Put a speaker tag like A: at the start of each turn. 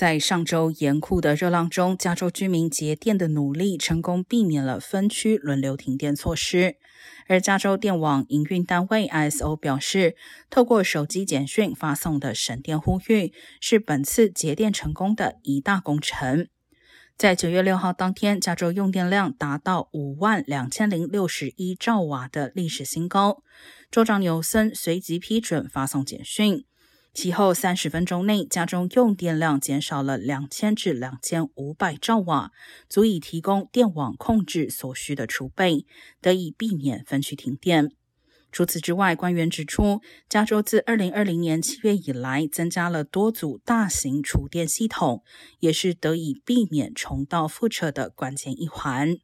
A: 在上周严酷的热浪中，加州居民节电的努力成功避免了分区轮流停电措施。而加州电网营运单位 ISO 表示，透过手机简讯发送的省电呼吁，是本次节电成功的一大工程。在九月六号当天，加州用电量达到五万两千零六十一兆瓦的历史新高。州长纽森随即批准发送简讯。其后三十分钟内，家中用电量减少了两千至两千五百兆瓦，足以提供电网控制所需的储备，得以避免分区停电。除此之外，官员指出，加州自二零二零年七月以来增加了多组大型储电系统，也是得以避免重蹈覆辙的关键一环。